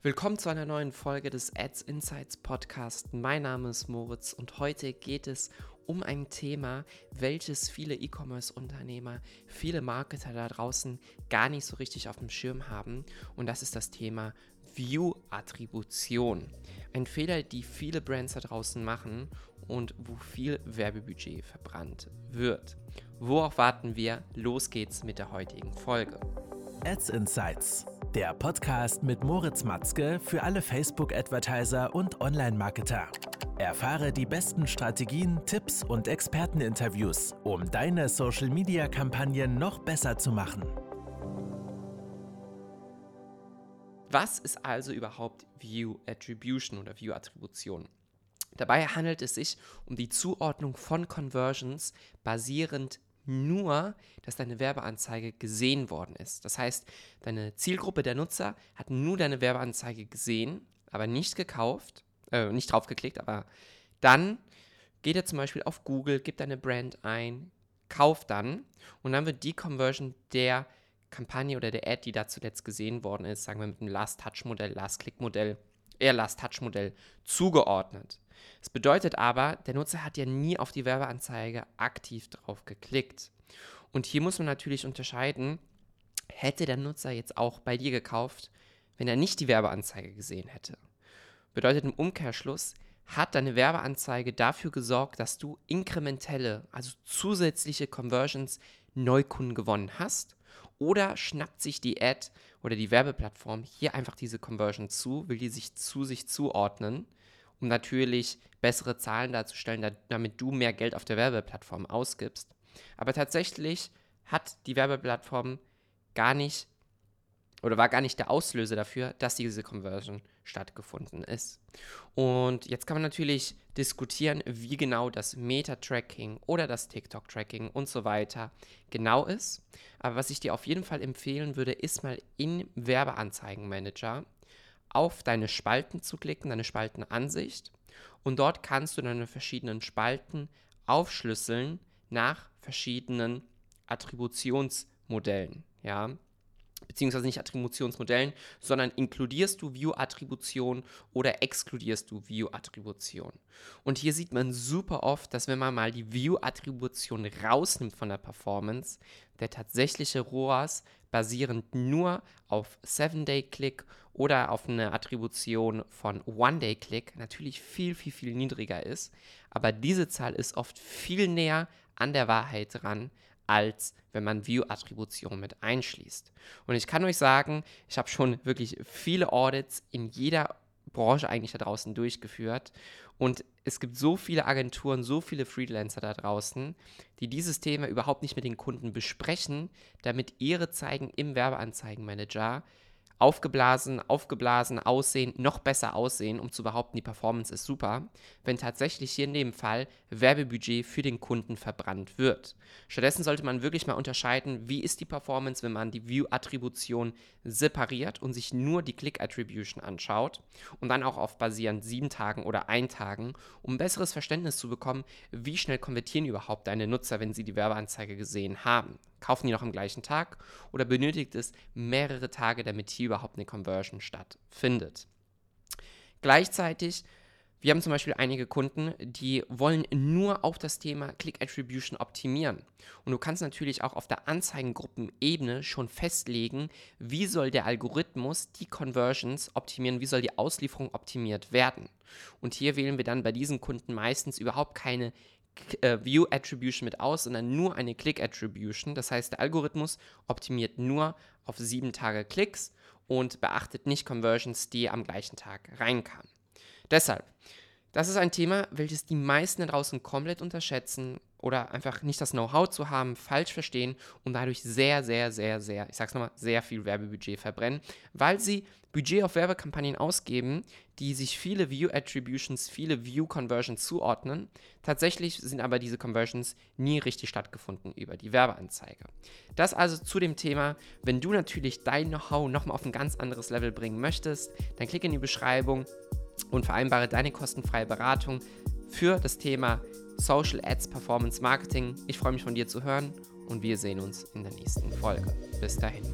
Willkommen zu einer neuen Folge des Ads Insights Podcast. Mein Name ist Moritz und heute geht es um ein Thema, welches viele E-Commerce-Unternehmer, viele Marketer da draußen gar nicht so richtig auf dem Schirm haben. Und das ist das Thema View-Attribution. Ein Fehler, die viele Brands da draußen machen und wo viel Werbebudget verbrannt wird. Worauf warten wir? Los geht's mit der heutigen Folge. Ads Insights der Podcast mit Moritz Matzke für alle Facebook-Advertiser und Online-Marketer. Erfahre die besten Strategien, Tipps und Experteninterviews, um deine Social-Media-Kampagnen noch besser zu machen. Was ist also überhaupt View Attribution oder View Attribution? Dabei handelt es sich um die Zuordnung von Conversions basierend nur, dass deine Werbeanzeige gesehen worden ist. Das heißt, deine Zielgruppe der Nutzer hat nur deine Werbeanzeige gesehen, aber nicht gekauft, äh, nicht draufgeklickt, aber dann geht er zum Beispiel auf Google, gibt deine Brand ein, kauft dann und dann wird die Conversion der Kampagne oder der Ad, die da zuletzt gesehen worden ist, sagen wir mit dem Last-Touch-Modell, Last-Click-Modell, eher Last-Touch-Modell zugeordnet. Das bedeutet aber, der Nutzer hat ja nie auf die Werbeanzeige aktiv drauf geklickt. Und hier muss man natürlich unterscheiden, hätte der Nutzer jetzt auch bei dir gekauft, wenn er nicht die Werbeanzeige gesehen hätte. Bedeutet im Umkehrschluss, hat deine Werbeanzeige dafür gesorgt, dass du inkrementelle, also zusätzliche Conversions Neukunden gewonnen hast? Oder schnappt sich die Ad oder die Werbeplattform hier einfach diese Conversion zu, will die sich zu sich zuordnen um natürlich bessere Zahlen darzustellen, damit du mehr Geld auf der Werbeplattform ausgibst. Aber tatsächlich hat die Werbeplattform gar nicht oder war gar nicht der Auslöser dafür, dass diese Conversion stattgefunden ist. Und jetzt kann man natürlich diskutieren, wie genau das Meta-Tracking oder das TikTok-Tracking und so weiter genau ist. Aber was ich dir auf jeden Fall empfehlen würde, ist mal in Werbeanzeigenmanager auf deine Spalten zu klicken, deine Spaltenansicht. Und dort kannst du deine verschiedenen Spalten aufschlüsseln nach verschiedenen Attributionsmodellen. Ja, beziehungsweise nicht Attributionsmodellen, sondern inkludierst du View-Attribution oder exkludierst du View-Attribution. Und hier sieht man super oft, dass wenn man mal die View-Attribution rausnimmt von der Performance, der tatsächliche ROAS basierend nur auf 7-Day-Click oder auf eine Attribution von One-Day-Click natürlich viel, viel, viel niedriger ist. Aber diese Zahl ist oft viel näher an der Wahrheit dran, als wenn man View-Attribution mit einschließt. Und ich kann euch sagen, ich habe schon wirklich viele Audits in jeder Branche eigentlich da draußen durchgeführt. Und es gibt so viele Agenturen, so viele Freelancer da draußen, die dieses Thema überhaupt nicht mit den Kunden besprechen, damit ihre Zeigen im Werbeanzeigenmanager aufgeblasen, aufgeblasen aussehen, noch besser aussehen, um zu behaupten, die Performance ist super, wenn tatsächlich hier in dem Fall Werbebudget für den Kunden verbrannt wird. Stattdessen sollte man wirklich mal unterscheiden, wie ist die Performance, wenn man die View-Attribution separiert und sich nur die Click-Attribution anschaut und dann auch auf basierend sieben Tagen oder ein Tagen, um ein besseres Verständnis zu bekommen, wie schnell konvertieren überhaupt deine Nutzer, wenn sie die Werbeanzeige gesehen haben. Kaufen die noch am gleichen Tag oder benötigt es mehrere Tage, damit hier überhaupt eine Conversion stattfindet? Gleichzeitig, wir haben zum Beispiel einige Kunden, die wollen nur auf das Thema Click Attribution optimieren. Und du kannst natürlich auch auf der Anzeigengruppenebene schon festlegen, wie soll der Algorithmus die Conversions optimieren, wie soll die Auslieferung optimiert werden. Und hier wählen wir dann bei diesen Kunden meistens überhaupt keine äh, View Attribution mit aus, sondern nur eine Click Attribution. Das heißt, der Algorithmus optimiert nur auf sieben Tage Klicks und beachtet nicht Conversions, die am gleichen Tag reinkamen. Deshalb, das ist ein Thema, welches die meisten da draußen komplett unterschätzen oder einfach nicht das Know-how zu haben, falsch verstehen und dadurch sehr, sehr, sehr, sehr, ich sag's nochmal, sehr viel Werbebudget verbrennen, weil sie Budget auf Werbekampagnen ausgeben, die sich viele View-Attributions, viele View-Conversions zuordnen. Tatsächlich sind aber diese Conversions nie richtig stattgefunden über die Werbeanzeige. Das also zu dem Thema, wenn du natürlich dein Know-how nochmal auf ein ganz anderes Level bringen möchtest, dann klick in die Beschreibung und vereinbare deine kostenfreie Beratung für das Thema Social Ads Performance Marketing. Ich freue mich von dir zu hören und wir sehen uns in der nächsten Folge. Bis dahin.